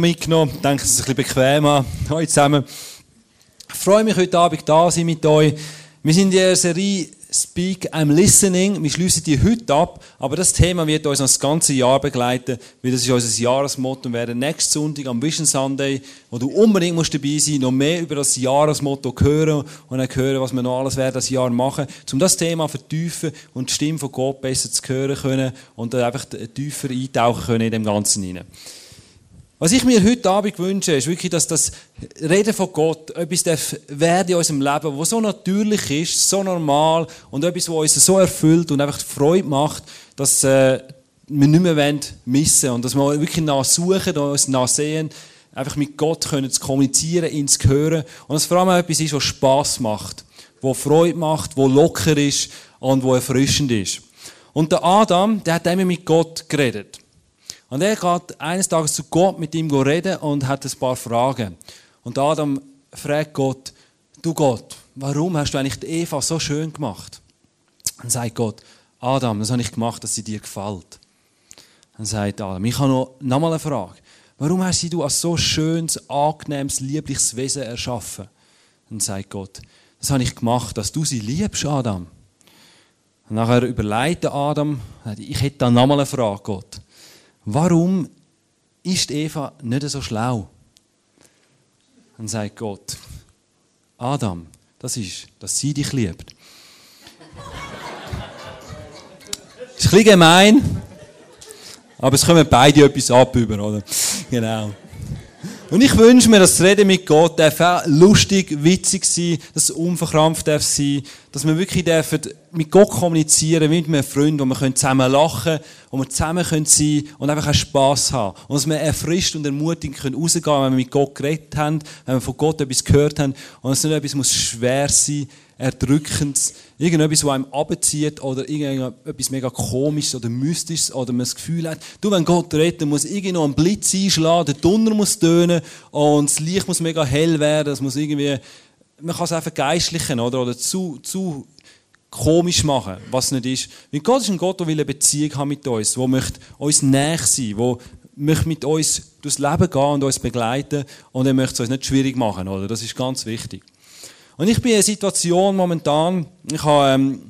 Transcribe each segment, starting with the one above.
mitgenommen. Ich denke, es ist ein bisschen bequemer. Hallo zusammen. Ich freue mich, heute Abend da sein mit euch. Wir sind in der Serie Speak I'm Listening. Wir schließen die heute ab, aber das Thema wird uns das ganze Jahr begleiten, weil das ist unser Jahresmotto. Wir werden nächsten Sonntag am Vision Sunday, wo du unbedingt musst dabei sein noch mehr über das Jahresmotto hören und dann hören, was wir noch alles werden das Jahr machen, um das Thema vertiefen und die Stimme von Gott besser zu hören können und einfach tiefer eintauchen können in dem Ganzen hinein. Was ich mir heute Abend wünsche, ist wirklich, dass das Reden von Gott etwas darf werden in unserem Leben, was so natürlich ist, so normal und etwas, was uns so erfüllt und einfach Freude macht, dass äh, wir nicht mehr missen wollen und dass wir wirklich nachsuchen, uns nachsehen, einfach mit Gott können zu kommunizieren, ihn zu hören und dass es vor allem etwas ist, was Spass macht, was Freude macht, was locker ist und was erfrischend ist. Und der Adam, der hat immer mit Gott geredet. Und er geht eines Tages zu Gott mit ihm reden und hat ein paar Fragen. Und Adam fragt Gott, du Gott, warum hast du eigentlich die Eva so schön gemacht? Dann sagt Gott, Adam, das habe ich gemacht, dass sie dir gefällt. Dann sagt Adam, ich habe noch, noch mal eine Frage. Warum hast du als so schönes, angenehmes, liebliches Wesen erschaffen? Dann sagt Gott, das habe ich gemacht, dass du sie liebst, Adam. Und nachher überlegt Adam, ich hätte dann noch mal eine Frage, Gott. Warum ist Eva nicht so schlau? Dann sagt Gott, Adam, das ist, dass sie dich liebt. ist ein bisschen gemein, aber es kommen beide etwas ab über, oder? Genau. Und ich wünsche mir, dass das Reden mit Gott darf lustig, witzig sein, dass es unverkrampft darf sein, dass wir wirklich dürfen mit Gott kommunizieren, wie mit einem Freund, wo wir zusammen lachen können, wo wir zusammen sein können und einfach auch Spass haben. Und dass wir erfrischt und ermutigend können rausgehen können, wenn wir mit Gott geredet haben, wenn wir von Gott etwas gehört haben. Und dass nicht etwas muss schwer sein Erdrückendes, irgendetwas, was einem abzieht oder irgendetwas mega komisches oder mystisches oder man das Gefühl hat, du, wenn Gott redet, muss irgendwie noch ein Blitz einschlagen, der Donner muss tönen und das Licht muss mega hell werden, es muss irgendwie, man kann es einfach geistlichen oder, oder zu, zu komisch machen, was nicht ist. Weil Gott ist ein Gott, der will eine Beziehung haben mit uns, der möchte uns näher sein, der möchte mit uns durchs Leben gehen und uns begleiten und er möchte es uns nicht schwierig machen, oder? Das ist ganz wichtig. Und ich bin in einer Situation momentan, ich habe ähm,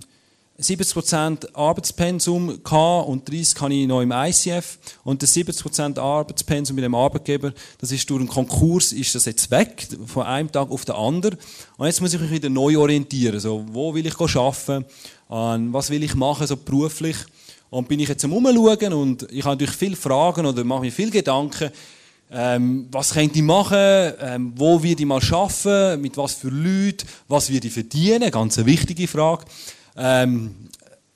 70% Arbeitspensum gehabt und 30 habe ich noch im ICF. Und das 70% Arbeitspensum mit dem Arbeitgeber, das ist durch einen Konkurs, ist das jetzt weg, von einem Tag auf den anderen. Und jetzt muss ich mich wieder neu orientieren. So, wo will ich arbeiten? Was will ich machen, so beruflich? Und bin ich jetzt am Umschauen und ich habe natürlich viele Fragen oder mache mir viele Gedanken, ähm, was könnte ich machen? Ähm, wo werde ich mal arbeiten? Mit was für Leuten? Was werde ich verdienen? Ganz eine wichtige Frage. Ähm,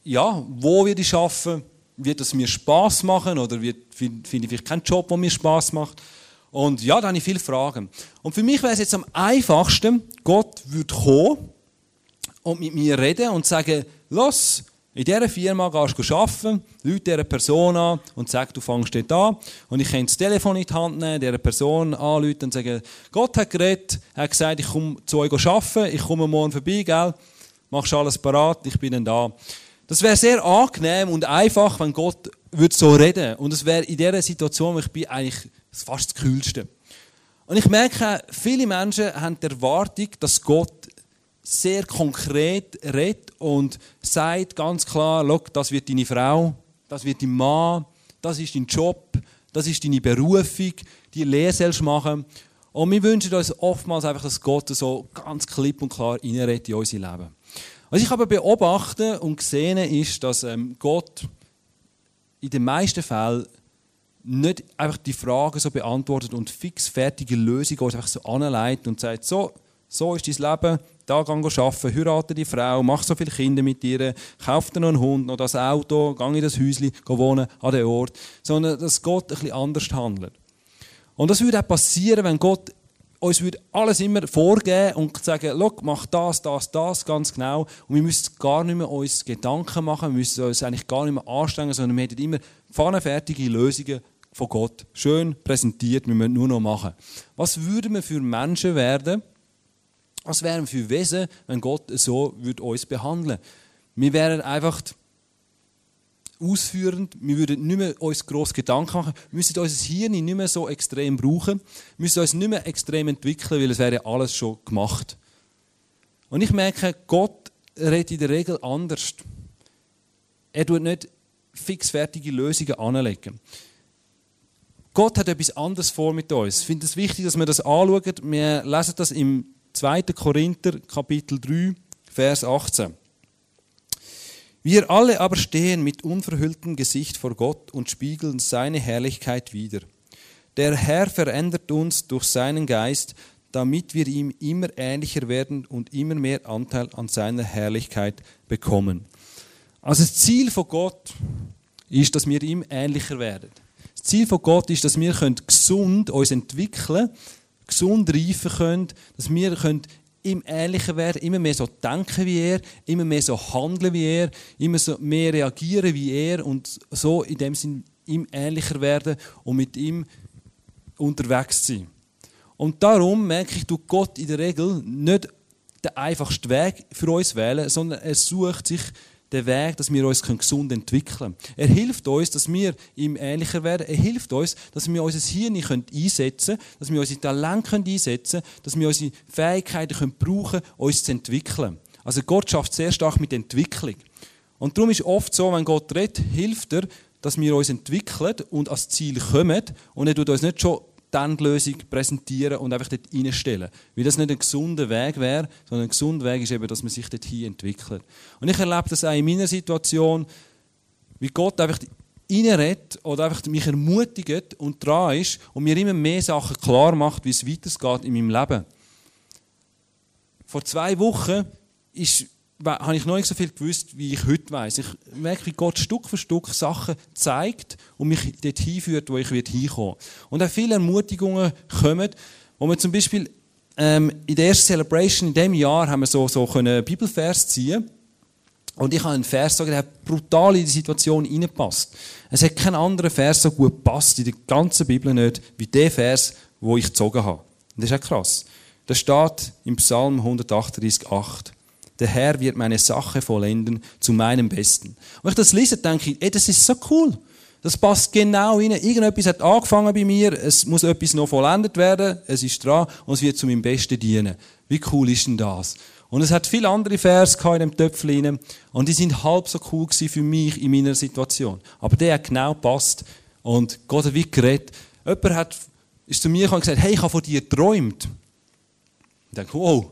ja, wo werde ich arbeiten? Wird es mir Spaß machen oder finde ich vielleicht keinen Job, der mir Spaß macht? Und ja, da habe ich viele Fragen. Und für mich wäre es jetzt am einfachsten, Gott würde kommen und mit mir reden und sagen, los, in dieser Firma gehst du arbeiten, Leute dieser Person an und sagst, du fängst dort an. Und ich kann das Telefon in die Hand nehmen, dieser Person anrufen und sagen, Gott hat geredet, er hat gesagt, ich komme zu euch arbeiten, ich komme morgen vorbei, gell? Machst alles parat, ich bin dann da. Das wäre sehr angenehm und einfach, wenn Gott würde so reden Und es wäre in dieser Situation, wo ich bin, eigentlich fast das Kühlste. Und ich merke, viele Menschen haben die Erwartung, dass Gott sehr konkret redet und sagt ganz klar, das wird deine Frau, das wird dein Mann, das ist dein Job, das ist deine Berufung, die Lehre sollst machen. Und wir wünschen uns oftmals einfach, dass Gott so ganz klipp und klar reinredet in unser Leben. Was ich aber beobachte und gesehen ist, dass ähm, Gott in den meisten Fällen nicht einfach die Fragen so beantwortet und fix fertige Lösungen einfach so anleitet und sagt, so, so ist dein Leben, da geh arbeiten, heirate die Frau, mach so viele Kinder mit ihr, kauf dir noch einen Hund, noch das Auto, geh in das Häuschen, wohnen an den Ort. Sondern, dass Gott ein bisschen anders handelt. Und das würde auch passieren, wenn Gott uns würde alles immer vorgeben und sagen, mach das, das, das ganz genau. Und wir müssen gar nicht mehr uns Gedanken machen, wir müssen uns eigentlich gar nicht mehr anstrengen, sondern wir hätten immer pfannenfertige Lösungen von Gott. Schön präsentiert, wir müssen nur noch machen. Was würden wir für Menschen werden, was wären für Wesen, wenn Gott so würde uns behandeln Wir wären einfach ausführen, wir würden nicht mehr uns gross Gedanken machen, wir müssen unser Hirn nicht mehr so extrem brauchen, wir müssen uns nicht mehr extrem entwickeln, weil es wäre alles schon gemacht. Und ich merke, Gott redet in der Regel anders. Er tut nicht fixfertige Lösungen anlegen. Gott hat etwas anderes vor mit uns. Ich finde es wichtig, dass wir das anschauen. Wir lesen das im 2. Korinther, Kapitel 3, Vers 18. Wir alle aber stehen mit unverhülltem Gesicht vor Gott und spiegeln seine Herrlichkeit wider. Der Herr verändert uns durch seinen Geist, damit wir ihm immer ähnlicher werden und immer mehr Anteil an seiner Herrlichkeit bekommen. Also das Ziel von Gott ist, dass wir ihm ähnlicher werden. Das Ziel von Gott ist, dass wir gesund uns entwickeln können, gesund reifen können, dass wir ihm ähnlicher werden, immer mehr so denken wie er, immer mehr so handeln wie er, immer so mehr reagieren wie er und so in dem Sinn ihm ähnlicher werden und mit ihm unterwegs sein. Und darum merke ich, du Gott in der Regel nicht den einfachsten Weg für uns wählen, sondern er sucht sich den Weg, dass wir uns gesund entwickeln können. Er hilft uns, dass wir ihm ähnlicher werden. Er hilft uns, dass wir unser Hirn einsetzen können, dass wir unsere Talente einsetzen können, dass wir unsere Fähigkeiten brauchen können, uns zu entwickeln. Also Gott schafft sehr stark mit Entwicklung. Und darum ist oft so, wenn Gott redet, hilft er, dass wir uns entwickeln und ans Ziel kommen. Und er tut uns nicht schon dann die Lösung präsentieren und einfach dort reinstellen. Weil das nicht ein gesunder Weg wäre, sondern ein gesunder Weg ist eben, dass man sich dort hin entwickelt. Und ich erlebe das auch in meiner Situation, wie Gott einfach reinredet oder einfach mich ermutigt und dran ist und mir immer mehr Sachen klar macht, wie es weitergeht in meinem Leben. Vor zwei Wochen ist habe ich noch nicht so viel gewusst, wie ich heute weiß. Ich merke, wie Gott Stück für Stück Sachen zeigt und mich dort hinführt, wo ich hinkommen Und auch viele Ermutigungen kommen, wo wir zum Beispiel ähm, in der ersten Celebration in diesem Jahr haben wir so, so einen Bibelvers ziehen und ich habe einen Vers gesagt, der hat brutal in die Situation hineingepasst. Es hat kein anderer Vers so gut gepasst in der ganzen Bibel nicht, wie der Vers, wo ich gezogen habe. Und das ist auch krass. Das steht im Psalm 138, 8 der Herr wird meine Sache vollenden zu meinem Besten. Und wenn ich das lese, denke ich, ey, das ist so cool. Das passt genau rein. Irgendetwas hat angefangen bei mir, es muss etwas noch vollendet werden, es ist dran und es wird zu meinem Besten dienen. Wie cool ist denn das? Und es hat viele andere Vers in dem Töpfchen und die sind halb so cool für mich in meiner Situation. Aber der hat genau gepasst und Gott hat wie geredet. Jemand hat, ist zu mir gekommen und gesagt, hey, ich habe von dir geträumt. Ich denke, wow,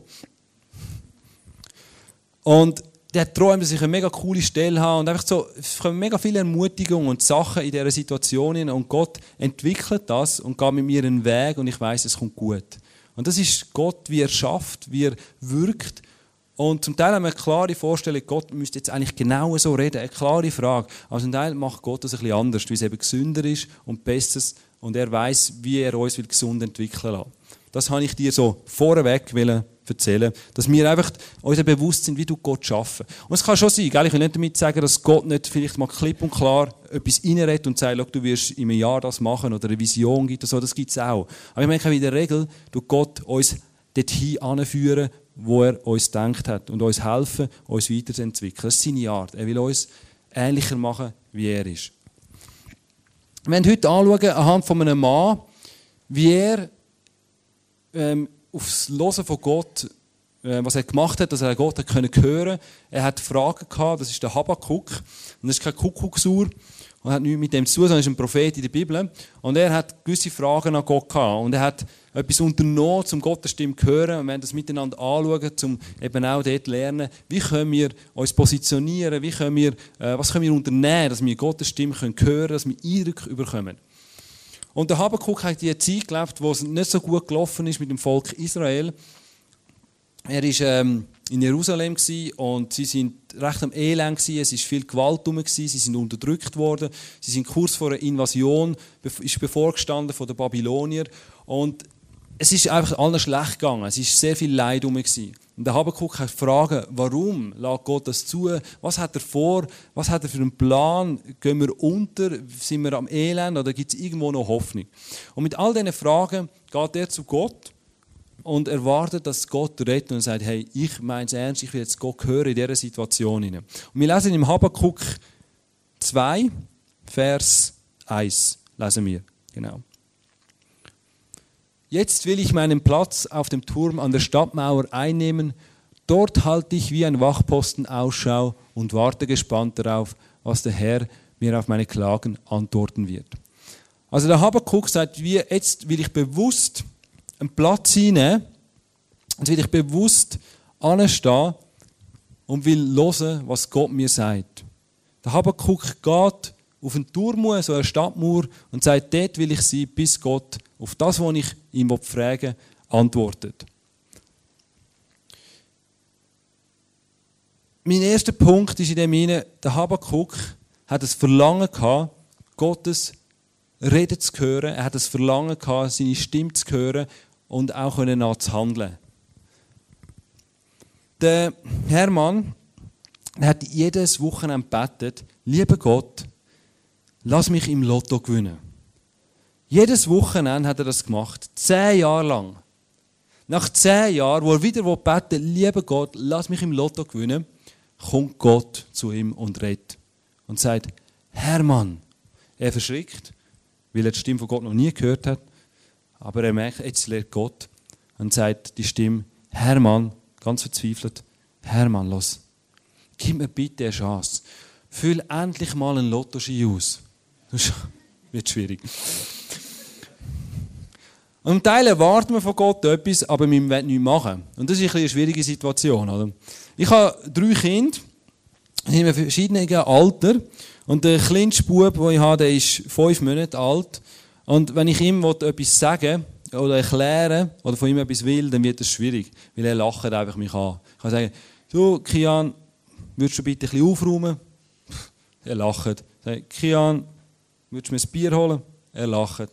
und der träumt, dass ich eine mega coole Stelle habe und einfach so, es kommen mega viele Ermutigungen und Sachen in dieser Situation hin und Gott entwickelt das und geht mit mir einen Weg und ich weiß, es kommt gut. Und das ist Gott, wie er schafft, wie er wirkt. Und zum Teil haben wir eine klare Vorstellung, Gott müsste jetzt eigentlich genau so reden, eine klare Frage. Aber zum Teil macht Gott das ein bisschen anders, weil es eben gesünder ist und besser und er weiß, wie er uns gesund entwickeln will. Das habe ich dir so vorweg erzählen, dass wir einfach uns bewusst sind, wie du Gott schaffen. Und es kann schon sein, gell? ich will nicht damit sagen, dass Gott nicht vielleicht mal klipp und klar etwas reinredet und sagt, du wirst in einem Jahr das machen oder eine Vision gibt oder so, das gibt es auch. Aber ich meine, in der Regel, du Gott uns dorthin anführen, wo er uns gedacht hat und uns helfen, uns weiterzuentwickeln. Das ist seine Art. Er will uns ähnlicher machen, wie er ist. Wir werden heute anschauen, anhand von einem Mann, wie er ähm, aufs Hören von Gott, äh, was er gemacht hat, dass er Gott hat können Er hat Fragen gehabt, das ist der Habakkuk. Und das ist kein Kuckucksuhr und hat nichts mit dem zu tun, sondern ist ein Prophet in der Bibel. Und er hat gewisse Fragen an Gott gehabt. Und er hat etwas unternommen, um Gottes Stimme zu hören. Und wir werden das miteinander anschauen, um eben auch dort zu lernen, wie können wir uns positionieren, wie können wir, äh, was können wir unternehmen, dass wir Gottes Stimme hören können, dass wir Eindruck überkommen. Und der Habakkuk hat die Zeit gelebt, wo es nicht so gut gelaufen ist mit dem Volk Israel. Er war ähm, in Jerusalem und sie sind recht am Elend. Es ist viel Gewalt herum Sie sind unterdrückt worden. Sie sind kurz vor einer Invasion, ist bevorgestanden von den Babylonier und es ist einfach allen schlecht gegangen. Es ist sehr viel Leid herum und der Habakuk hat fragen, warum lässt Gott das zu? Was hat er vor? Was hat er für einen Plan? Gehen wir unter? Sind wir am Elend? Oder gibt es irgendwo noch Hoffnung? Und mit all diesen Fragen geht er zu Gott und erwartet, dass Gott rettet und sagt, hey, ich meine es ernst, ich will jetzt Gott hören in dieser Situation. Und wir lesen im Habakuk 2, Vers 1 lesen wir. Genau. Jetzt will ich meinen Platz auf dem Turm an der Stadtmauer einnehmen. Dort halte ich wie ein Wachposten Ausschau und warte gespannt darauf, was der Herr mir auf meine Klagen antworten wird. Also der Habakkuk sagt, wie, jetzt will ich bewusst einen Platz einnehmen, jetzt will ich bewusst anstehen und will hören, was Gott mir sagt. Der Habakkuk geht auf einen Turm, so eine Stadtmauer, und sagt, dort will ich sein, bis Gott auf das, was ich ihm frage, antwortet. Mein erster Punkt ist in dem Sinne, der Habakkuk hat das Verlangen gehabt, Gottes Reden zu hören. Er hat das Verlangen gehabt, seine Stimme zu hören und auch zu handeln. Der Hermann hat jedes Wochenende gebetet, lieber Gott, lass mich im Lotto gewinnen. Jedes Wochenende hat er das gemacht, zehn Jahre lang. Nach zehn Jahren, wo er wieder beten lieber Gott, lass mich im Lotto gewinnen, kommt Gott zu ihm und redet und sagt, Hermann. Er verschrickt, weil er die Stimme von Gott noch nie gehört hat, aber er merkt, jetzt lehrt Gott und sagt die Stimme, Hermann, ganz verzweifelt, Hermann, los, gib mir bitte eine Chance. Füll endlich mal einen Lottoschein aus. Das wird schwierig. Und im Teil erwarten wir von Gott etwas, aber wir wollen nichts machen. Und das ist eine schwierige Situation. Oder? Ich habe drei Kinder in verschiedenen Alter. Und der kleinste Bub, den ich habe, der ist fünf Monate alt. Und wenn ich ihm etwas sagen oder erklären oder von ihm etwas will, dann wird das schwierig, weil er lacht einfach mich an. Ich kann sagen, du, Kian, würdest du bitte ein bisschen aufräumen? Er lacht. Kian, würdest du mir ein Bier holen? Er lacht.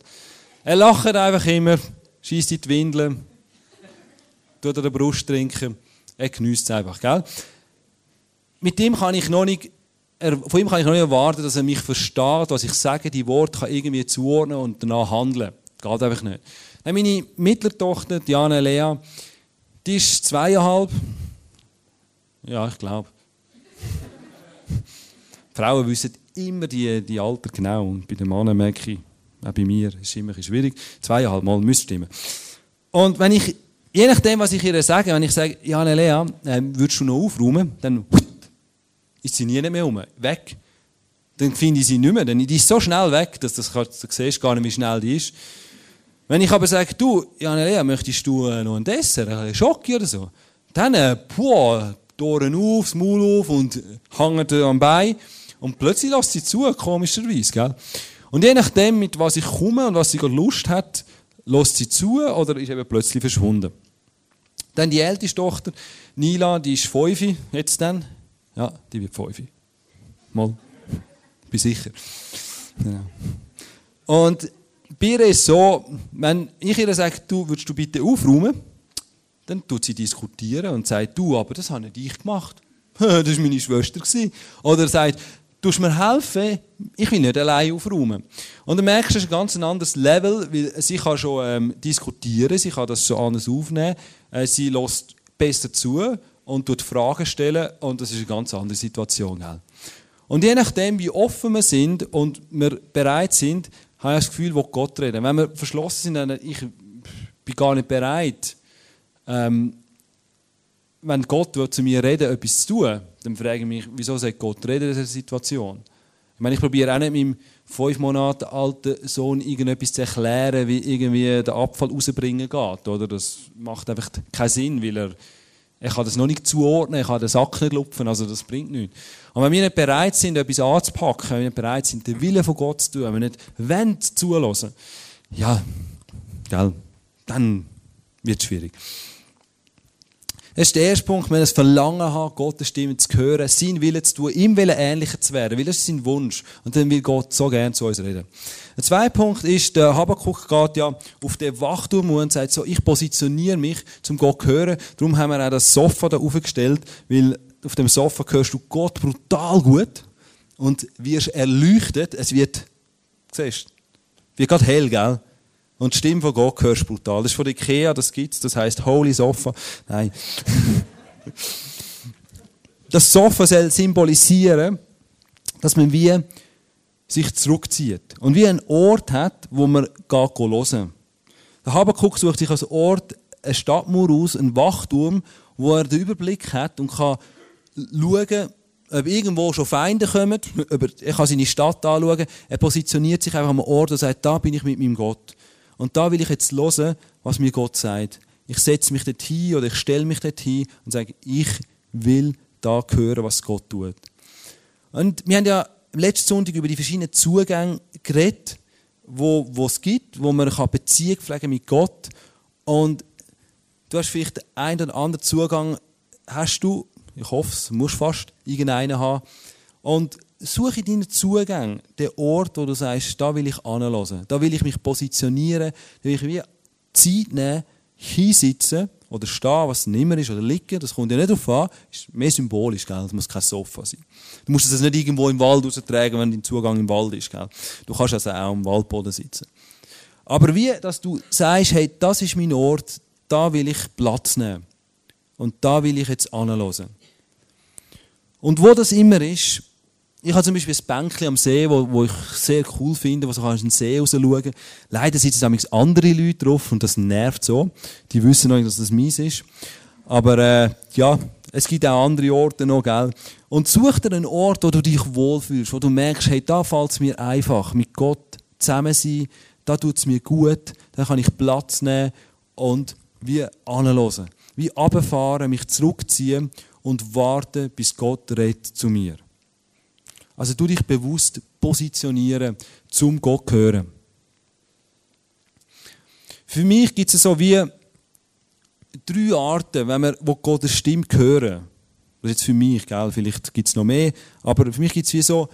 Er lacht einfach immer, schießt in die Windeln, tut er die Brust trinken. Er genießt es einfach, gell? Mit dem kann ich noch nicht, von ihm kann ich noch nicht erwarten, dass er mich versteht, was ich sage, die Worte kann irgendwie zuordnen und danach handeln. Geht einfach nicht. Dann meine mittlere Tochter, Diana Lea, die ist zweieinhalb. Ja, ich glaube. Frauen wissen immer die, die Alter genau. Und bei den Männern merke ich, auch bei mir ist es immer schwierig. Zweieinhalb Mal müsste stimmen. Und wenn ich, je nachdem, was ich ihr sage, wenn ich sage, Jana Lea, äh, würdest du noch aufräumen, dann ist sie nie mehr um. Weg. Dann finde ich sie nicht mehr. Denn die ist so schnell weg, dass das, du siehst gar nicht, wie schnell die ist. Wenn ich aber sage, du, Jana Lea, möchtest du äh, noch ein Dessert, ein Schocke oder so? Dann, äh, die Ohren auf, das Maul auf und hängt am Bein. Und plötzlich lässt sie zu, komischerweise, gell? Und je nachdem, mit was ich komme und was sie Lust hat, lässt sie zu oder ist eben plötzlich verschwunden. Dann die älteste Tochter, Nila, die ist fünf, jetzt dann. Ja, die wird fünf. Mal. Bin sicher. Genau. Und bei ihr ist so, wenn ich ihr sage, du würdest du bitte aufräumen, dann tut sie diskutieren und sagt, du, aber das habe nicht ich gemacht. das war meine Schwester. Oder sagt, du mir helfen, ich will nicht allein aufräumen. Und dann merkst du, es ist ein ganz anderes Level, weil sie kann schon ähm, diskutieren, sie kann das schon anders aufnehmen, äh, sie lässt besser zu und tut Fragen stellen und das ist eine ganz andere Situation. Und je nachdem, wie offen wir sind und wir bereit sind, habe ich das Gefühl, wo Gott reden. Wenn wir verschlossen sind, dann ich bin gar nicht bereit, ähm, wenn Gott zu mir reden etwas zu tun, dann frage ich mich, wieso sagt Gott reden in dieser Situation? Ich meine, ich probiere auch nicht meinem fünf Monate alten Sohn irgendetwas zu erklären, wie irgendwie der Abfall rausbringen geht. Oder? Das macht einfach keinen Sinn, weil er, er kann das noch nicht zuordnen, er kann den Sack nicht lupfen, also das bringt nichts. Und wenn wir nicht bereit sind, etwas anzupacken, wenn wir nicht bereit sind, den Willen von Gott zu tun, wenn wir nicht wollen, zulassen, ja, gell, dann wird es schwierig. Das ist der erste Punkt, wenn wir das Verlangen haben, Gottes Stimme zu hören, sein Willen zu tun, ihm Willen ähnlicher zu werden, weil das ist sein Wunsch. Und dann will Gott so gerne zu uns reden. Der zweite Punkt ist, der Habakkuk geht ja auf den Wachturm und sagt so, ich positioniere mich, zum Gott zu hören. Darum haben wir auch das Sofa da aufgestellt, weil auf dem Sofa hörst du Gott brutal gut und wirst erleuchtet. Es wird, siehst wird gerade hell, gell? Und die Stimme von Gott hörst brutal. Das ist von Ikea, das gibt's, das heißt Holy Sofa. Nein. Das Sofa soll symbolisieren, dass man wie sich zurückzieht und wie einen Ort hat, wo man geht hören. Der Habakkuk sucht sich als Ort eine Stadtmauer aus, einen Wachturm, wo er den Überblick hat und kann schauen, ob irgendwo schon Feinde kommen, er kann seine Stadt anschauen, er positioniert sich einfach am Ort und sagt, da bin ich mit meinem Gott. Und da will ich jetzt hören, was mir Gott sagt. Ich setze mich dort hin oder ich stelle mich dort hin und sage, ich will da hören, was Gott tut. Und wir haben ja letzten Sonntag über die verschiedenen Zugänge geredet, wo, wo es gibt, wo man Beziehung pflegen mit Gott. Und du hast vielleicht einen oder anderen Zugang, hast du, ich hoffe es, musst fast irgendeinen haben. Und suche deinen Zugang, den Ort, wo du sagst, da will ich anhören, da will ich mich positionieren, da will ich wie Zeit nehmen, hinsitzen oder stehen, was es nicht mehr ist, oder liegen, das kommt ja nicht darauf an, ist mehr symbolisch, gell? das muss kein Sofa sein. Du musst es nicht irgendwo im Wald raustragen, wenn dein Zugang im Wald ist. Gell? Du kannst also auch im Waldboden sitzen. Aber wie, dass du sagst, hey, das ist mein Ort, da will ich Platz nehmen. Und da will ich jetzt anhören. Und wo das immer ist, ich habe zum Beispiel ein Bänkchen am See, wo, wo ich sehr cool finde, wo so kannst den See raus schauen. Leider sitzen da andere Leute drauf und das nervt so. Die wissen noch, dass das mies ist. Aber äh, ja, es gibt auch andere Orte noch, gell? Und such dir einen Ort, wo du dich wohlfühlst, wo du merkst, hey, da fällt es mir einfach, mit Gott zusammen sein, da tut es mir gut, da kann ich Platz nehmen und wie anhören, wie runterfahren, mich zurückziehen und warten, bis Gott redet zu mir. Also du dich bewusst positionieren, zum Gott hören. Für mich gibt es so wie drei Arten, wenn wir, wo Gott Stimme hören. Das ist jetzt für mich, gell? vielleicht gibt es noch mehr, aber für mich gibt es wie so,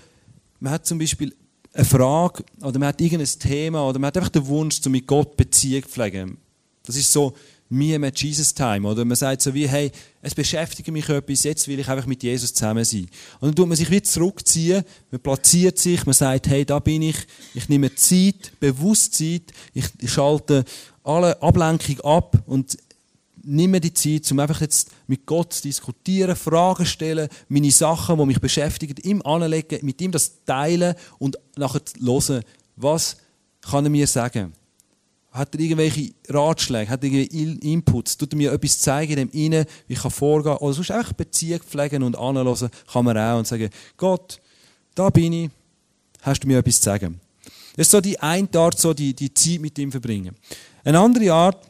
man hat zum Beispiel eine Frage oder man hat irgendein Thema oder man hat einfach den Wunsch, zu mit Gott Beziehung zu pflegen. Das ist so me and Jesus Time. Oder man sagt so wie, hey, es beschäftigt mich etwas, jetzt will ich einfach mit Jesus zusammen sein. Und dann tut man sich wieder zurückziehen, man platziert sich, man sagt, hey, da bin ich, ich nehme Zeit, bewusst Zeit, ich, schalte alle Ablenkung ab und nehme die Zeit, um einfach jetzt mit Gott zu diskutieren, Fragen stellen, meine Sachen, die mich beschäftigen, ihm anlegen, mit ihm das teilen und nachher hören, was kann er mir sagen. Hat er irgendwelche Ratschläge? Hat er irgendwelche Inputs? Tut er mir etwas zeigen in dem Innen, wie ich vorgehen kann? Oder sonst einfach Beziehung pflegen und anhören kann man auch und sagen, Gott, da bin ich, hast du mir etwas zu sagen? Das ist so die eine Art, so die, die Zeit mit ihm verbringen. Eine andere Art,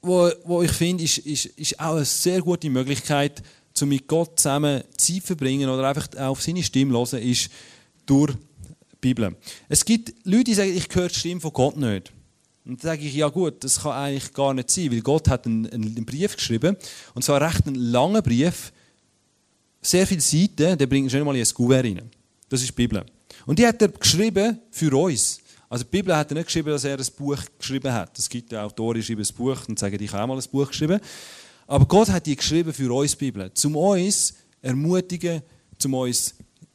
wo, wo ich finde, ist, ist, ist auch eine sehr gute Möglichkeit, um mit Gott zusammen Zeit zu verbringen oder einfach auf seine Stimme zu hören, ist durch die Bibel. Es gibt Leute, die sagen, ich höre die Stimme von Gott nicht. Und dann sage ich, ja gut, das kann eigentlich gar nicht sein, weil Gott hat einen, einen Brief geschrieben, und zwar einen recht einen langen Brief, sehr viele Seiten, der bringt schon mal in ein Kuvert rein. Das ist die Bibel. Und die hat er geschrieben für uns. Also die Bibel hat er nicht geschrieben, dass er ein Buch geschrieben hat. Es gibt ja Autoren, die schreiben ein Buch und sagen, ich habe auch mal ein Buch geschrieben. Aber Gott hat die geschrieben für uns die Bibel, zum uns ermutigen, zum uns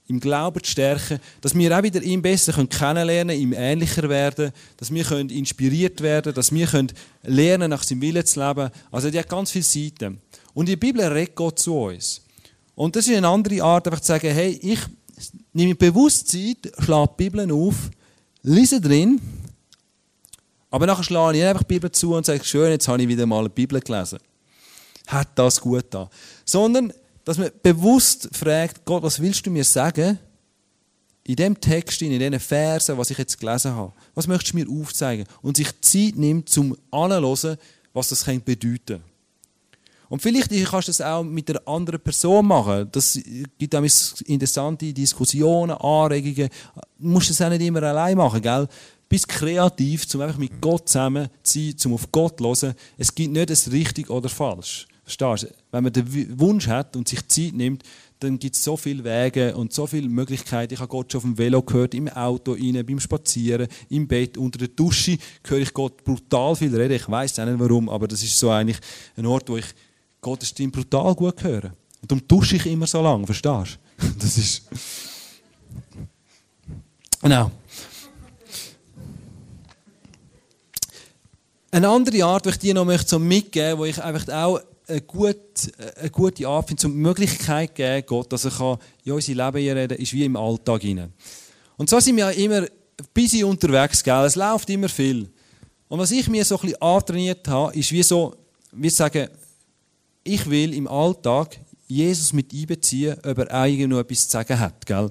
im Glauben zu stärken, dass wir auch wieder ihn besser kennenlernen können, ihm ähnlicher werden, dass wir inspiriert werden dass wir lernen nach seinem Willen zu leben. Also die hat ganz viele Seiten. Und die Bibel redet Gott zu uns. Und das ist eine andere Art, einfach zu sagen, hey, ich nehme bewusst Zeit, schlage die Bibel auf, lese drin, aber nachher schlage ich einfach die Bibel zu und sage, schön, jetzt habe ich wieder mal eine Bibel gelesen. Hat das gut da? Sondern dass man bewusst fragt, Gott, was willst du mir sagen? In dem Text, in diesen Versen, was ich jetzt gelesen habe. Was möchtest du mir aufzeigen? Und sich Zeit nimmt, zum anzuhören, was das bedeuten kann. Und vielleicht kannst du das auch mit einer anderen Person machen. Das gibt auch interessante Diskussionen, Anregungen. Du musst das auch nicht immer allein machen, gell? Bist kreativ, um einfach mit Gott zusammen zu sein, um auf Gott zu hören. Es gibt nicht das richtig oder falsch. Verstehst du? Wenn man den Wunsch hat und sich Zeit nimmt, dann gibt es so viele Wege und so viele Möglichkeiten. Ich habe Gott schon auf dem Velo gehört, im Auto, rein, beim Spazieren, im Bett, unter der Dusche höre ich Gott brutal viel reden. Ich weiß auch nicht warum, aber das ist so eigentlich ein Ort, wo ich Gottes Stimme brutal gut höre. Und darum dusche ich immer so lange, verstehst du? Das ist... Genau. Eine andere Art, die ich dir noch möchte, mitgeben wo ich einfach auch eine gute, eine gute um die Möglichkeit geben, Gott, dass er in unser Leben reden kann, ist wie im Alltag. Und so sind wir ja immer busy unterwegs, gell? es läuft immer viel. Und was ich mir so ein bisschen antrainiert habe, ist wie so, wir sagen, ich will im Alltag Jesus mit einbeziehen, ob er eigentlich noch etwas zu sagen hat. Gell?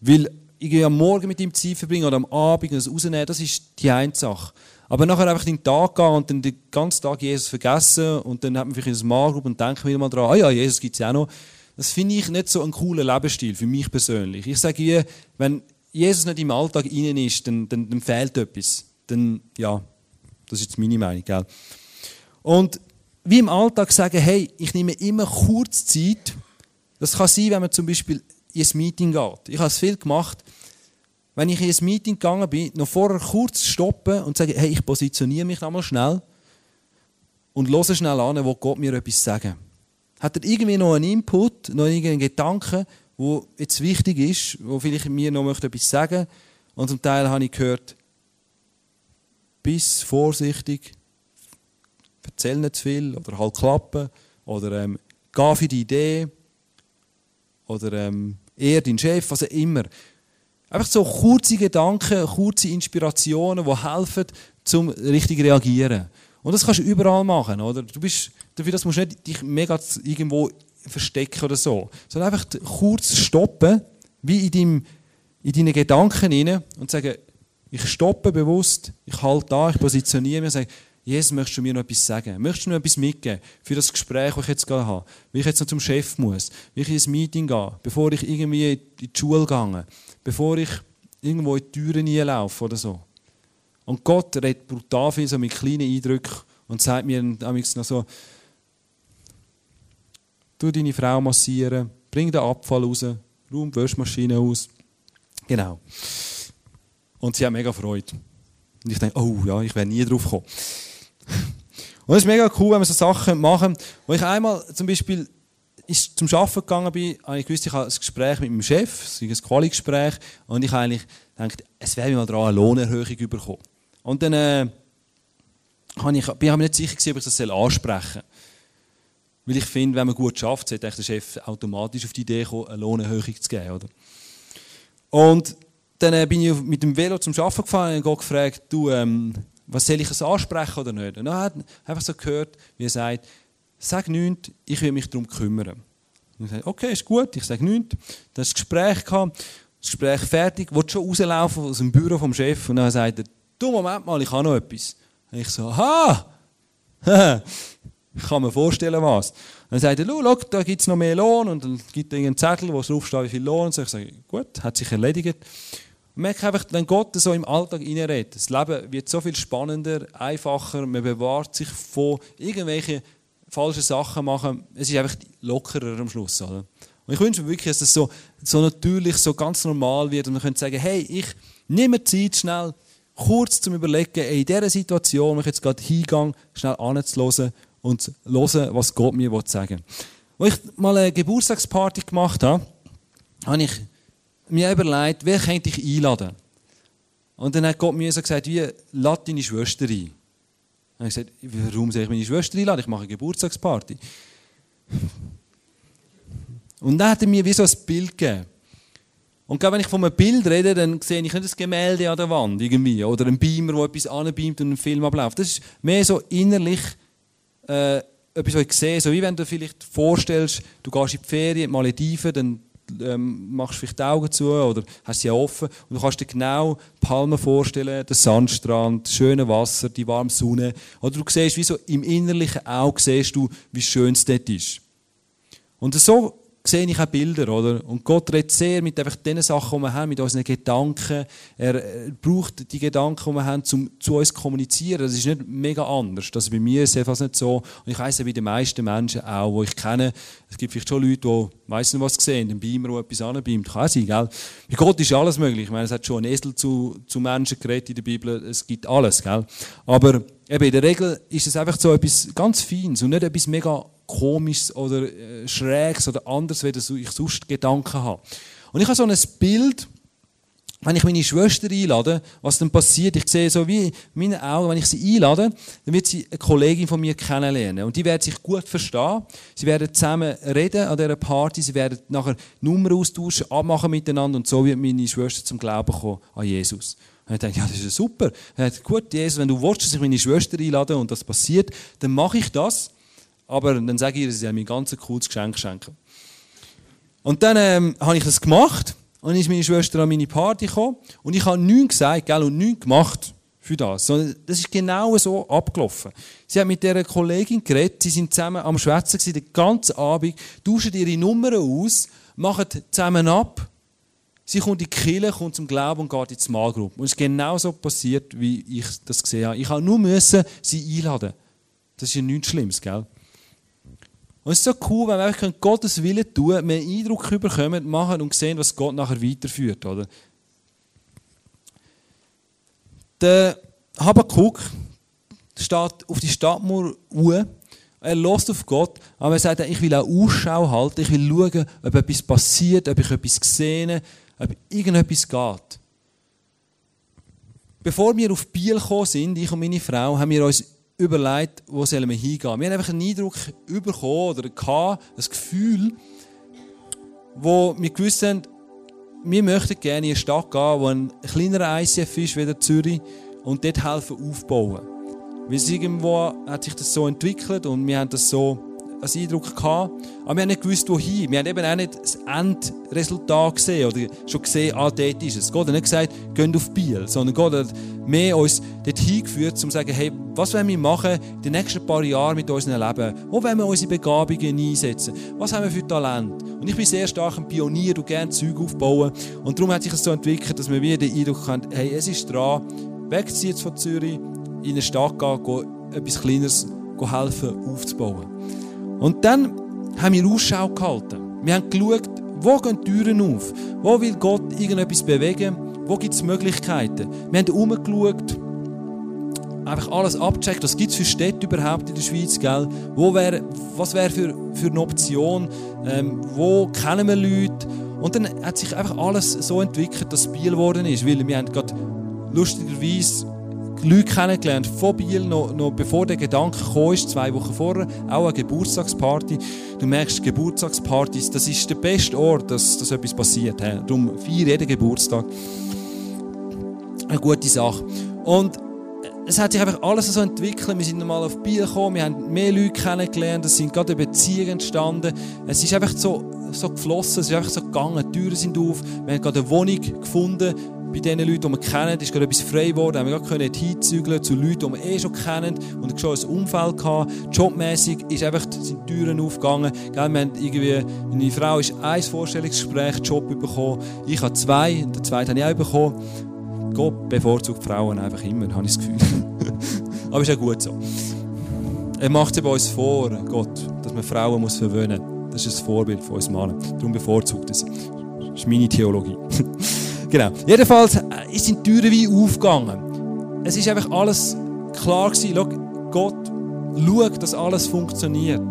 Weil ich am Morgen mit ihm Zeit verbringen oder am Abend das rausnehmen, das ist die eine Sache. Aber nachher einfach in den Tag gehen und dann den ganzen Tag Jesus vergessen und dann hat man vielleicht ein Malgruppe und denkt wieder mal dran, ah ja, Jesus gibt es ja auch noch. Das finde ich nicht so ein cooler Lebensstil für mich persönlich. Ich sage ihr, wenn Jesus nicht im Alltag innen ist, dann, dann, dann, fehlt etwas. Dann, ja, das ist jetzt meine Meinung. Gell? Und wie im Alltag sagen, hey, ich nehme immer kurz Zeit. Das kann sein, wenn man zum Beispiel in ein Meeting geht. Ich habe es viel gemacht. Wenn ich in ein Meeting gegangen bin, noch vorher kurz stoppen und sagen, hey, ich positioniere mich einmal schnell und höre schnell an, wo Gott mir etwas sagen. Hat er irgendwie noch einen Input, noch irgendeinen Gedanken, wo jetzt wichtig ist, wo vielleicht mir noch möchte etwas sagen und zum Teil habe ich gehört, bis vorsichtig, erzähl nicht zu viel oder halt klappen oder ähm, geh für die Idee oder ähm, eher dein Chef, was auch immer. Einfach so kurze Gedanken, kurze Inspirationen, die helfen, zum richtig reagieren. Und das kannst du überall machen, oder? Du bist, dafür das musst du nicht dich mega irgendwo verstecken oder so, sondern einfach kurz stoppen, wie in, deinem, in deinen Gedanken rein und sagen, ich stoppe bewusst, ich halte da, ich positioniere mich und sage, Jesus, möchtest du mir noch etwas sagen? Möchtest du mir etwas mitgeben für das Gespräch, das ich jetzt gerade habe? Wie ich jetzt noch zum Chef muss? Wie ich ins Meeting gehe? Bevor ich irgendwie in die Schule gehe? Bevor ich irgendwo in die Türen hineinlaufe oder so? Und Gott redet brutal viel so mit kleinen Eindrücken und sagt mir dann so, du deine Frau massieren, bring den Abfall raus, räum die Wäschmaschine aus. Genau. Und sie hat mega Freude. Und ich denke, oh ja, ich wäre nie drauf gekommen. Und es ist mega cool, wenn wir so Sachen machen. Wo ich einmal zum Beispiel zum Arbeiten gegangen bin, habe ich gewusst, ich habe ein Gespräch mit meinem Chef, ein Quali-Gespräch, und ich habe eigentlich gedacht, es wäre mir mal daran eine Lohnerhöhung bekommen. Und dann äh, habe ich, bin ich mir nicht sicher gewesen, ob ich das ansprechen soll. Weil ich finde, wenn man gut schafft, sollte der Chef automatisch auf die Idee kommen, eine Lohnerhöhung zu geben. Oder? Und dann äh, bin ich mit dem Velo zum Arbeiten gefahren und habe gefragt, du, ähm, was soll ich ansprechen oder nicht? Und dann hat er einfach so gehört, wie er sagt, sag nichts, ich will mich darum kümmern. Und ich sage, okay, ist gut, ich sage nichts. Dann das Gespräch das Gespräch fertig, wollte schon rauslaufen aus dem Büro vom Chef und dann sagt er, du, Moment mal, ich habe noch etwas. Und ich so, aha, ich kann mir vorstellen, was. Dann sagt er, schau, da gibt es noch mehr Lohn und dann gibt er einen Zettel, wo draufsteht, wie viel Lohn. Und so. Ich sage, gut, hat sich erledigt. Und merke einfach, wenn Gott so im Alltag reinredet, das Leben wird so viel spannender, einfacher, man bewahrt sich von irgendwelchen falschen Sachen machen. Es ist einfach lockerer am Schluss. Oder? Und ich wünsche mir wirklich, dass das so, so natürlich, so ganz normal wird und man könnte sagen, hey, ich nehme Zeit schnell, kurz zum Überlegen, in dieser Situation, wo ich jetzt gerade hingehe, schnell anzuhören und hören, was Gott mir sagen will. Als ich mal eine Geburtstagsparty gemacht habe, habe ich mir überlegt, wer könnte ich einladen? Und dann hat Gott mir so gesagt, wie, lad deine Schwester ein. Und ich gesagt, warum soll ich meine Schwester einladen? Ich mache eine Geburtstagsparty. Und dann hat er mir wie so ein Bild gegeben. Und wenn ich von einem Bild rede, dann sehe ich nicht ein Gemälde an der Wand irgendwie oder einen Beamer, der etwas anbeamt und einen Film abläuft. Das ist mehr so innerlich äh, etwas, was ich sehe. So wie wenn du vielleicht vorstellst, du gehst in die Ferien, in die Malediven, dann ähm, machst vielleicht die Augen zu oder hast sie offen und du kannst dir genau Palmen vorstellen, den Sandstrand, das schöne Wasser, die warme Sonne. Oder du siehst, wie so im innerlichen Auge siehst du, wie schön es dort ist. Und so sehe ich auch Bilder, oder? Und Gott redet sehr mit einfach den Sachen, die wir haben, mit unseren Gedanken. Er, braucht die Gedanken, die wir haben, um zu uns zu kommunizieren. Das ist nicht mega anders. Das ist bei mir ist fast nicht so. Und ich weiss ja bei den meisten Menschen auch, die ich kenne, es gibt vielleicht schon Leute, die weiss nicht, was sehen, den Beamer, der etwas anbeamt. Kann sein, gell? Bei Gott ist alles möglich. Ich meine, es hat schon ein Esel zu, zu Menschen geredet in der Bibel. Es gibt alles, gell? Aber eben, in der Regel ist es einfach so etwas ganz Feines und nicht etwas mega Komisches oder äh, Schräges oder anderes, wie ich sonst Gedanken habe. Und ich habe so ein Bild wenn ich meine Schwester einlade, was dann passiert, ich sehe so wie meine Augen, wenn ich sie einlade, dann wird sie eine Kollegin von mir kennenlernen. Und die werden sich gut verstehen. Sie werden zusammen reden an dieser Party. Sie werden nachher Nummer austauschen, abmachen miteinander. Und so wird meine Schwester zum Glauben kommen an Jesus. Und ich denke, ja, das ist ja super. Dachte, gut, Jesus, wenn du willst, dass ich meine Schwester einlade und das passiert, dann mache ich das. Aber dann sage ich ihr, sie soll mir ein ganz cooles Geschenk schenken. Und dann ähm, habe ich das gemacht. Und ist meine Schwester an meine Party gekommen und ich habe nichts gesagt gell, und nichts gemacht für das. Sondern das ist genau so abgelaufen. Sie hat mit dieser Kollegin geredet, sie sind zusammen am Schwätzen den ganzen Abend, tauschen ihre Nummern aus, machen zusammen ab. Sie kommt in die Kirche, kommt zum Glauben und geht in die Small Group. Und es ist genau so passiert, wie ich das gesehen habe. Ich habe nur sie einladen. Das ist ja nichts Schlimmes, gell? Und es ist so cool, wenn wir Gottes Willen tun, mehr Eindruck bekommen, machen und sehen, was Gott nachher weiterführt. Oder? Der Habakkuk steht auf die Stadtmauer Uhr. Er lässt auf Gott, aber er sagt, ich will auch Ausschau halten, ich will schauen, ob etwas passiert, ob ich etwas gesehen ob irgendetwas geht. Bevor wir auf Biel gekommen sind, ich und meine Frau, haben wir uns überlegt, wo sollen wir hingehen. Wir haben einfach einen Eindruck bekommen oder gehabt, ein Gefühl, wo wir gewusst haben, wir möchten gerne in eine Stadt gehen, wo ein kleinerer ICF ist, wie Zürich, und dort helfen aufbauen. Weil irgendwo hat sich das so entwickelt und wir haben das so als Eindruck gehabt. Aber wir haben nicht gewusst, wohin. Wir haben eben auch nicht das Endresultat gesehen oder schon gesehen, ah, dort ist es. Gott hat nicht gesagt, geht auf Biel, sondern Gott hat mehr uns dort hingeführt, um zu sagen, hey, was wollen wir machen in den nächsten paar Jahren mit unserem Leben? Wo wollen wir unsere Begabungen einsetzen? Was haben wir für Talent? Und ich bin sehr stark ein Pionier und gerne Zeug aufbauen. Und darum hat sich das so entwickelt, dass wir wieder den Eindruck haben, hey, es ist dran, wegziehen von Zürich, in eine Stadt gehen, gehen etwas Kleineres helfen aufzubauen. Und dann haben wir Ausschau gehalten. Wir haben geschaut, wo gehen die Türen auf? Wo will Gott irgendetwas bewegen? Wo gibt es Möglichkeiten? Wir haben umgeschaut, einfach alles abgecheckt, was gibt es für Städte überhaupt in der Schweiz, gell? Wo wär, was wäre für, für eine Option? Ähm, wo kennen wir Leute? Und dann hat sich einfach alles so entwickelt, dass es Biel geworden ist, weil wir haben gerade lustigerweise Leute kennengelernt von Biel, noch, noch bevor der Gedanke kam, zwei Wochen vorher, auch eine Geburtstagsparty. Du merkst, Geburtstagspartys, das ist der beste Ort, dass, dass etwas passiert. He. Darum feier jeden Geburtstag. Eine gute Sache. Und es hat sich einfach alles so entwickelt. Wir sind nochmal auf Biel gekommen, wir haben mehr Leute kennengelernt, es sind gerade Beziehungen entstanden. Es ist einfach so, so geflossen, es ist einfach so gegangen, die Türen sind auf, wir haben gerade eine Wohnung gefunden, bei den Leuten, die wir kennen, ist gerade etwas frei geworden. Haben wir gerade hinzügeln zu Leuten, die wir eh schon kennen und schon ein Umfeld gehabt. Jobmäßig ist einfach, sind Türen aufgegangen. Wir haben irgendwie, meine Frau ist ein Vorstellungsgespräch, Job bekommen. Ich habe zwei, den zweiten habe ich auch bekommen. Gott bevorzugt Frauen einfach immer, habe ich das Gefühl. Aber ist auch gut so. Er macht es bei uns vor, Gott, dass man Frauen muss verwöhnen muss. Das ist ein Vorbild von uns Männern. Darum bevorzugt sie. Das ist meine Theologie. Genau. Jedenfalls äh, sind die Türen wie aufgegangen. Es ist einfach alles klar gewesen. Schau, Gott schaut, dass alles funktioniert.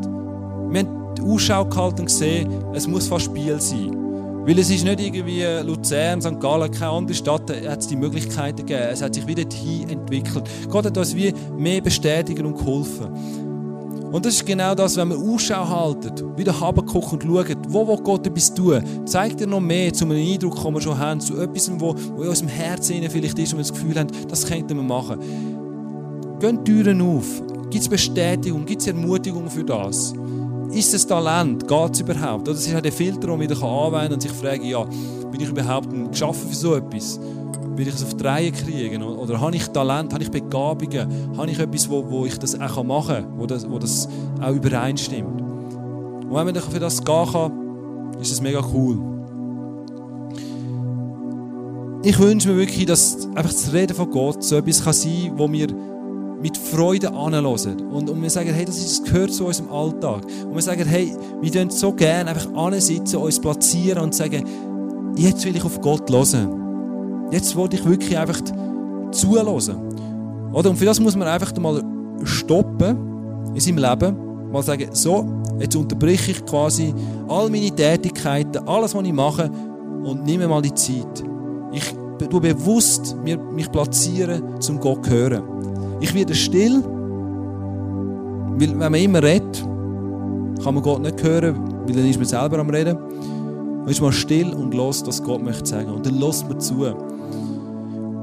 Wir haben die Ausschau gehalten und gesehen, es muss fast Spiel sein. Weil es ist nicht irgendwie Luzern, St. Gallen, keine andere Stadt, hat es die Möglichkeiten gegeben. Es hat sich wieder hin entwickelt. Gott hat uns wie mehr bestätigen und geholfen. Und das ist genau das, wenn wir Ausschau halten, wieder Habakuk und schauen, wo will Gott etwas tun, zeigt er noch mehr zu einem Eindruck, den wir schon haben, zu etwas, wo, wo in unserem Herzen vielleicht ist und wir das Gefühl haben, das könnten wir machen. Gehen Türen auf. Gibt es Bestätigung? Gibt es Ermutigung für das? Ist es Talent? Geht es überhaupt? Oder es ist halt der Filter, den man wieder anwenden kann und sich fragen, ja, bin ich überhaupt geschaffen für so etwas? Will ich es auf die Reihe kriegen? Oder habe ich Talent, habe ich Begabungen? Habe ich etwas, wo, wo ich das auch machen kann, wo das, wo das auch übereinstimmt? Und wenn man für das gehen kann, ist das mega cool. Ich wünsche mir wirklich, dass einfach das Reden von Gott so etwas kann sein kann, wo wir mit Freude anhören. Und, und wir sagen, hey, das, ist, das gehört zu unserem Alltag. Und wir sagen, hey, wir würden so gerne einfach ansitzen, uns platzieren und sagen, jetzt will ich auf Gott hören. Jetzt wollte ich wirklich einfach zulassen. Oder? Und für das muss man einfach mal stoppen in seinem Leben. Mal sagen, so, jetzt unterbreche ich quasi all meine Tätigkeiten, alles, was ich mache und nehme mal die Zeit. Ich du bewusst mich platzieren, zum Gott zu hören. Ich werde still, weil wenn man immer redet, kann man Gott nicht hören, weil dann ist man selber am Reden. Man ist mal still und los, was Gott möchte sagen. Und dann lässt man zu.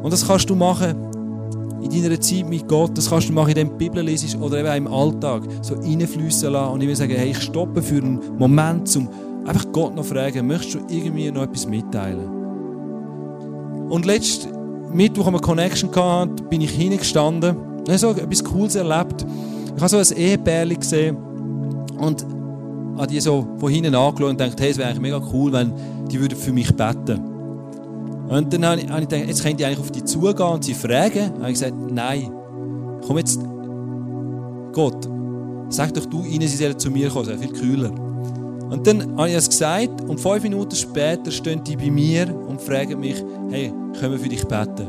Und das kannst du machen in deiner Zeit mit Gott. Das kannst du machen, indem du die Bibel lesest oder eben auch im Alltag so reinfließen lassen. Und ich will sagen, hey, ich stoppe für einen Moment, um einfach Gott noch fragen, möchtest du irgendwie noch etwas mitteilen? Und letzten Mittwoch, als wir Connection hatten, bin ich hingestanden habe so etwas Cooles erlebt. Ich habe so ein Ehepärchen gesehen und habe die so von hinten angeschaut und gedacht, hey, es wäre eigentlich mega cool, wenn die würden für mich beten Und dann habe ich, gedacht, jetzt könnte ich eigentlich auf die zugehen und sie fragen. Und habe ich gesagt, nein, komm jetzt, Gott, sag doch du ihnen, sie sollen zu mir kommen, es viel kühler. Und dann habe ich es gesagt und fünf Minuten später stehen die bei mir und fragen mich, hey, können wir für dich beten?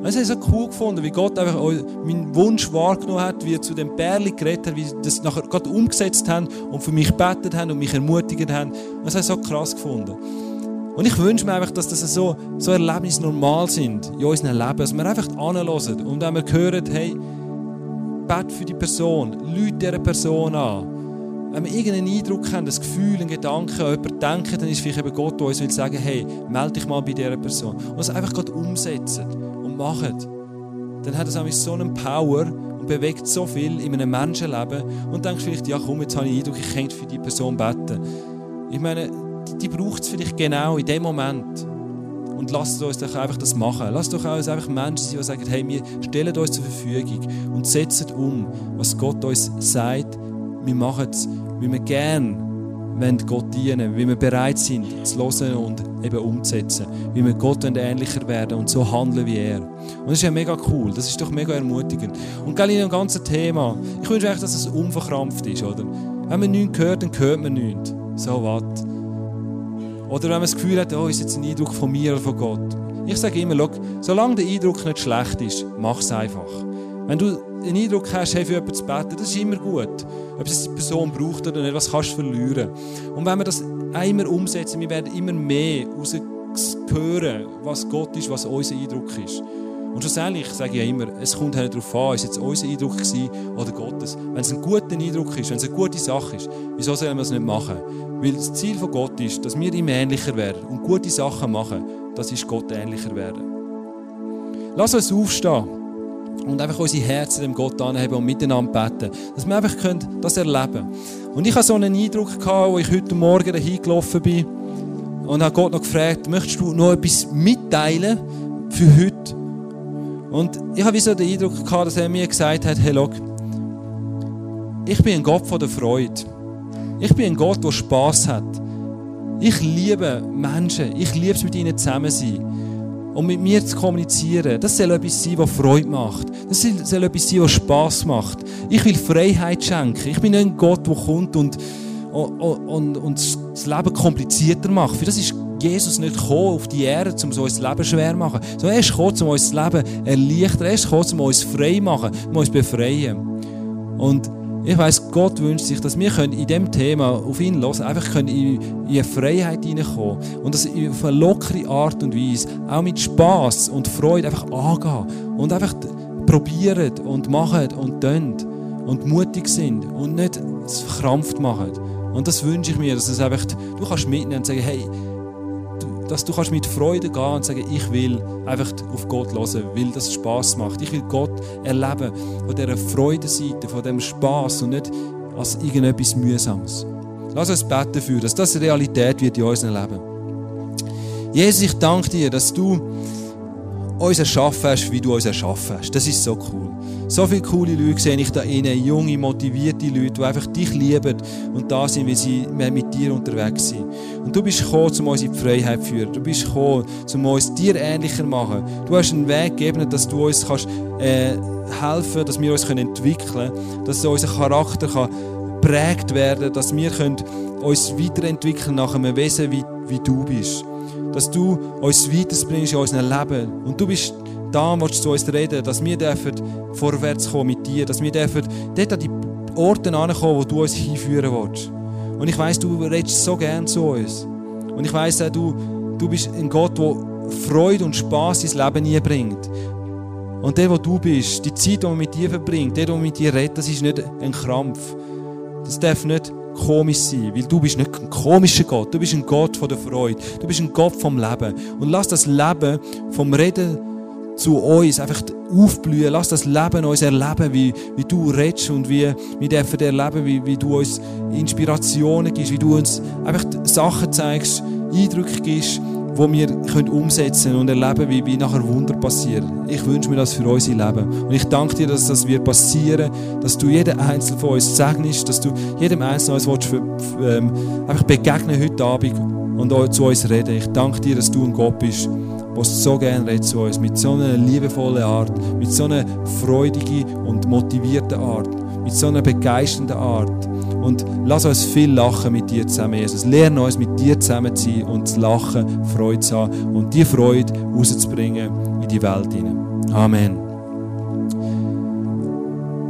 Und das habe ich so cool gefunden, wie Gott einfach meinen Wunsch wahrgenommen hat, wie er zu dem Bärli geredet hat, wie sie das nachher gerade umgesetzt haben und für mich betet haben und mich ermutigt haben. Und das habe ich so krass gefunden. Und ich wünsche mir einfach, dass das so, so Erlebnisse normal sind in unserem Leben, dass wir einfach anhören und wenn wir hören, hey, bet für die Person, lüte dieser Person an, wenn wir irgendeinen Eindruck haben, ein Gefühl, einen Gedanken an jemanden denken, dann ist vielleicht eben Gott, der uns will sagen, hey, melde dich mal bei dieser Person. Und das einfach gerade umsetzen und machen. Dann hat das nämlich so einen Power und bewegt so viel in einem Menschenleben und denkst vielleicht, ja komm, jetzt habe ich den Eindruck, ich könnte für die Person beten. Ich meine, die, braucht es vielleicht genau in dem Moment. Und lasst uns doch einfach das machen. Lasst doch uns einfach Menschen sein, die sagen, hey, wir stellen uns zur Verfügung und setzen um, was Gott uns sagt. Wir machen es wie wir gerne Gott dienen wie wir bereit sind, zu hören und eben umzusetzen. Wie wir Gott ähnlicher werden und so handeln wie er. Und das ist ja mega cool, das ist doch mega ermutigend. Und gerade in dem ganzen Thema, ich wünsche eigentlich, dass es unverkrampft ist, oder? Wenn man nichts hört, dann hört man nichts. So was. Oder wenn man das Gefühl hat, oh, ist jetzt ein Eindruck von mir oder von Gott. Ich sage immer, schau, solange der Eindruck nicht schlecht ist, mach es einfach. Wenn du den Eindruck hast, hey, für jemanden zu beten, das ist immer gut. Ob es die Person braucht oder nicht, was kannst du verlieren. Und wenn wir das einmal umsetzen, wir werden immer mehr hören, was Gott ist, was unser Eindruck ist. Und schlussendlich sage ich ja immer, es kommt halt darauf an, ist jetzt unser Eindruck gewesen oder Gottes. Wenn es ein guter Eindruck ist, wenn es eine gute Sache ist, wieso sollen wir es nicht machen? Weil das Ziel von Gott ist, dass wir ihm ähnlicher werden und gute Sachen machen, das ist Gott ähnlicher werden. Lass uns aufstehen und einfach unsere Herzen dem Gott anheben und miteinander beten. Dass wir einfach das erleben können. Und ich hatte so einen Eindruck, gehabt, als ich heute Morgen dahin gelaufen bin und habe Gott noch gefragt, möchtest du noch etwas mitteilen für heute? Und ich habe so den Eindruck gehabt, dass er mir gesagt hat, hey, look, ich bin ein Gott von der Freude. Ich bin ein Gott, der Spaß hat. Ich liebe Menschen. Ich liebe es, mit ihnen zusammen zu sein und mit mir zu kommunizieren. Das soll etwas sein, was Freude macht. Das soll etwas sein, was Spass macht. Ich will Freiheit schenken. Ich bin nicht ein Gott, der kommt und, und, und, und das Leben komplizierter macht. Für das ist Jesus nicht gekommen auf die Erde, um so unser Leben schwer zu machen. Sondern er ist gekommen, um unser Leben erleichtern. Er ist gekommen, um uns frei zu machen, um uns zu befreien. Und ich weiß, Gott wünscht sich, dass wir in diesem Thema auf ihn hören einfach in, in eine Freiheit hineinkommen und das auf eine lockere Art und Weise, auch mit Spass und Freude einfach angehen und einfach probieren und machen und tun und mutig sind und nicht verkrampft machen. Und das wünsche ich mir, dass es einfach, du kannst mitnehmen und sagen, hey, dass du kannst mit Freude gehen und sagen, ich will einfach auf Gott hören, weil das Spaß macht. Ich will Gott erleben von dieser Freudenseite, von dem Spaß und nicht als irgendetwas Mühsames. Lass uns beten dafür, dass das Realität wird in unserem Leben. Jesus, ich danke dir, dass du uns erschaffen hast, wie du uns erschaffen hast. Das ist so cool. So viele coole Leute sehe ich da innen, junge, motivierte Leute, die einfach dich lieben und da sind, weil sie mit dir unterwegs sind. Und du bist gekommen, um uns in die Freiheit zu führen. Du bist gekommen, um uns dir ähnlicher zu machen. Du hast einen Weg gegeben, dass du uns kannst, äh, helfen dass wir uns entwickeln können, dass unser Charakter geprägt werden kann, dass wir können uns weiterentwickeln nach einem Wesen, wie, wie du bist. Dass du uns weiterbringst in unserem Leben. Und du bist da willst du zu uns reden, dass wir dürfen vorwärts kommen mit dir, dass wir dürfen dort an die Orte ankommen, wo du uns hinführen willst. Und ich weiss, du redest so gern zu uns. Und ich weiss auch, du, du bist ein Gott, der Freude und Spaß ins Leben einbringt. Und der, wo du bist, die Zeit, die man mit dir verbringt, der, der mit dir redet, das ist nicht ein Krampf. Das darf nicht komisch sein, weil du bist nicht ein komischer Gott, du bist ein Gott von der Freude, du bist ein Gott vom Leben. Und lass das Leben vom Reden zu uns einfach aufblühen. Lass das Leben uns erleben, wie, wie du redest und wie wir dürfen erleben, wie, wie du uns Inspirationen gibst, wie du uns einfach Sachen zeigst, Eindrücke gibst, wo wir können umsetzen und erleben, wie, wie nachher Wunder passieren. Ich wünsche mir das für unser Leben. Und ich danke dir, dass das wird passieren, dass du jeden Einzelnen von uns segnest, dass du jedem Einzelnen uns für, für, ähm, einfach begegnen heute Abend und zu uns reden. Ich danke dir, dass du ein Gott bist, der so gerne redet zu uns, mit so einer liebevollen Art, mit so einer freudigen und motivierten Art, mit so einer begeisternden Art. Und lass uns viel lachen mit dir zusammen, Jesus. Lerne uns mit dir zusammen zu sein und zu lachen, Freude zu haben und die Freude rauszubringen in die Welt hinein. Amen.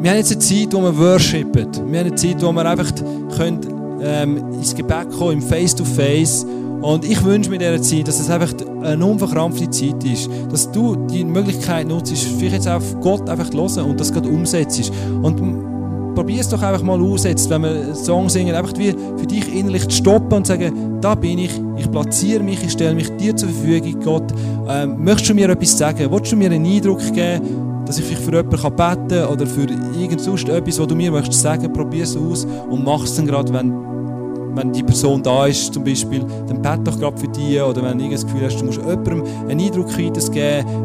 Wir haben jetzt eine Zeit, wo wir worshipen. Wir haben eine Zeit, wo wir einfach können, ähm, ins Gebet kommen, im Face-to-Face. -face. Und ich wünsche mir in dieser Zeit, dass es einfach eine unverkrampfte Zeit ist. Dass du die Möglichkeit nutzt, vielleicht jetzt auf Gott einfach hören und das gerade umsetzt. Und probier es doch einfach mal aus, jetzt, wenn wir einen Song singen, einfach wie für dich innerlich zu stoppen und zu sagen, da bin ich, ich platziere mich, ich stelle mich dir zur Verfügung, Gott. Ähm, möchtest du mir etwas sagen? Willst du mir einen Eindruck geben, dass ich vielleicht für jemanden beten kann oder für irgend sonst etwas, was du mir möchtest sagen? Probier es aus und mach es dann gerade, wenn wenn die Person da ist, zum Beispiel, dann bete doch gerade für dich. Oder wenn du das Gefühl hast, du musst jemandem einen Eindruck geben,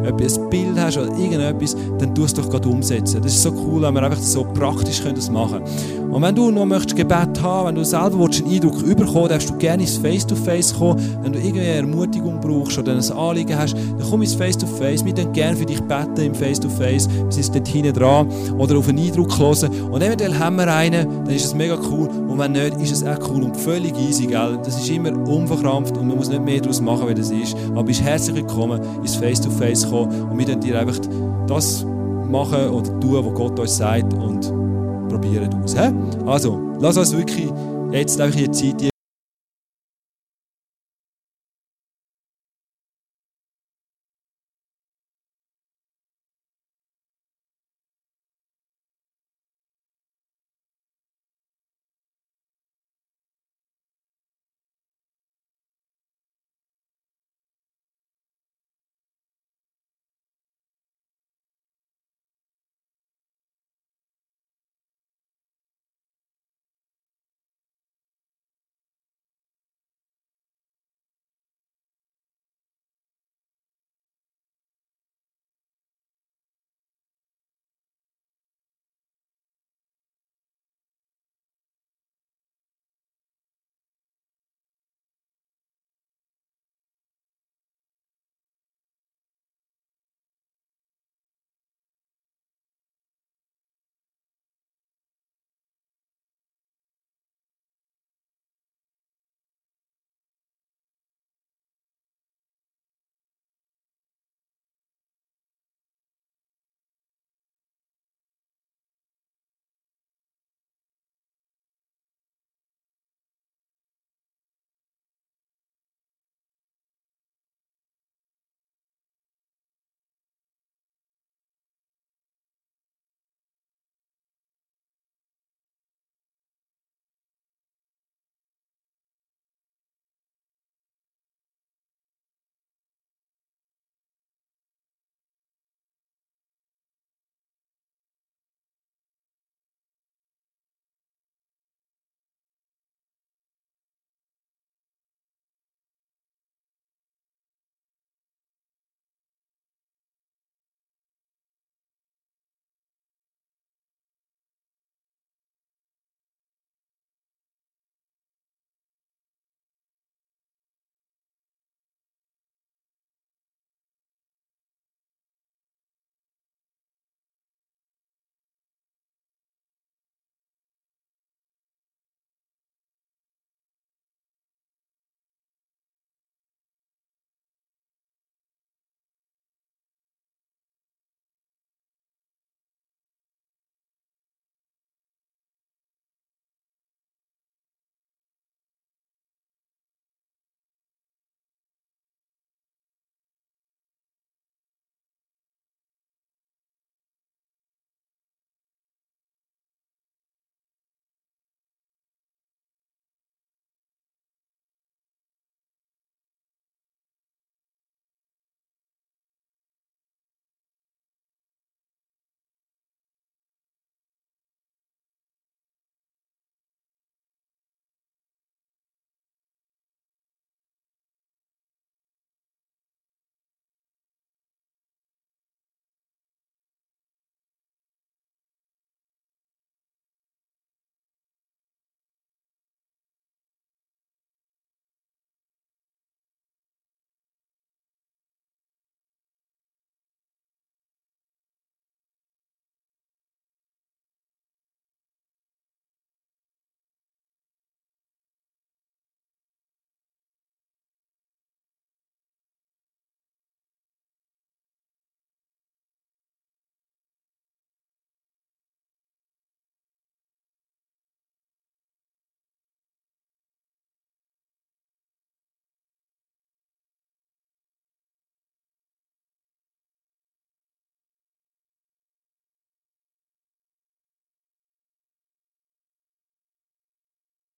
ob du ein Bild hast oder irgendetwas, dann tu es doch gerade umsetzen. Das ist so cool, wenn wir einfach so praktisch das machen können. Und wenn du noch möchtest Gebet haben, wenn du selber einen Eindruck bekommen darfst du gerne ins Face-to-Face -face kommen. Wenn du irgendwie eine Ermutigung brauchst oder ein Anliegen hast, dann komm ins Face-to-Face. -face. Wir können gerne für dich beten im Face-to-Face. -face. Wir sind dort hinten dran. Oder auf einen Eindruck hören. Und eventuell haben wir einen, dann ist es mega cool. Und wenn nicht, ist es auch cool und völlig easy, gell? Das ist immer unverkrampft und man muss nicht mehr daraus machen, wie das ist. Aber bist herzlich willkommen, ins Face-to-Face -face kommen und wir dann dir einfach das machen oder tun, was Gott uns sagt und probieren aus. He? Also, lass uns wirklich jetzt einfach in die Zeit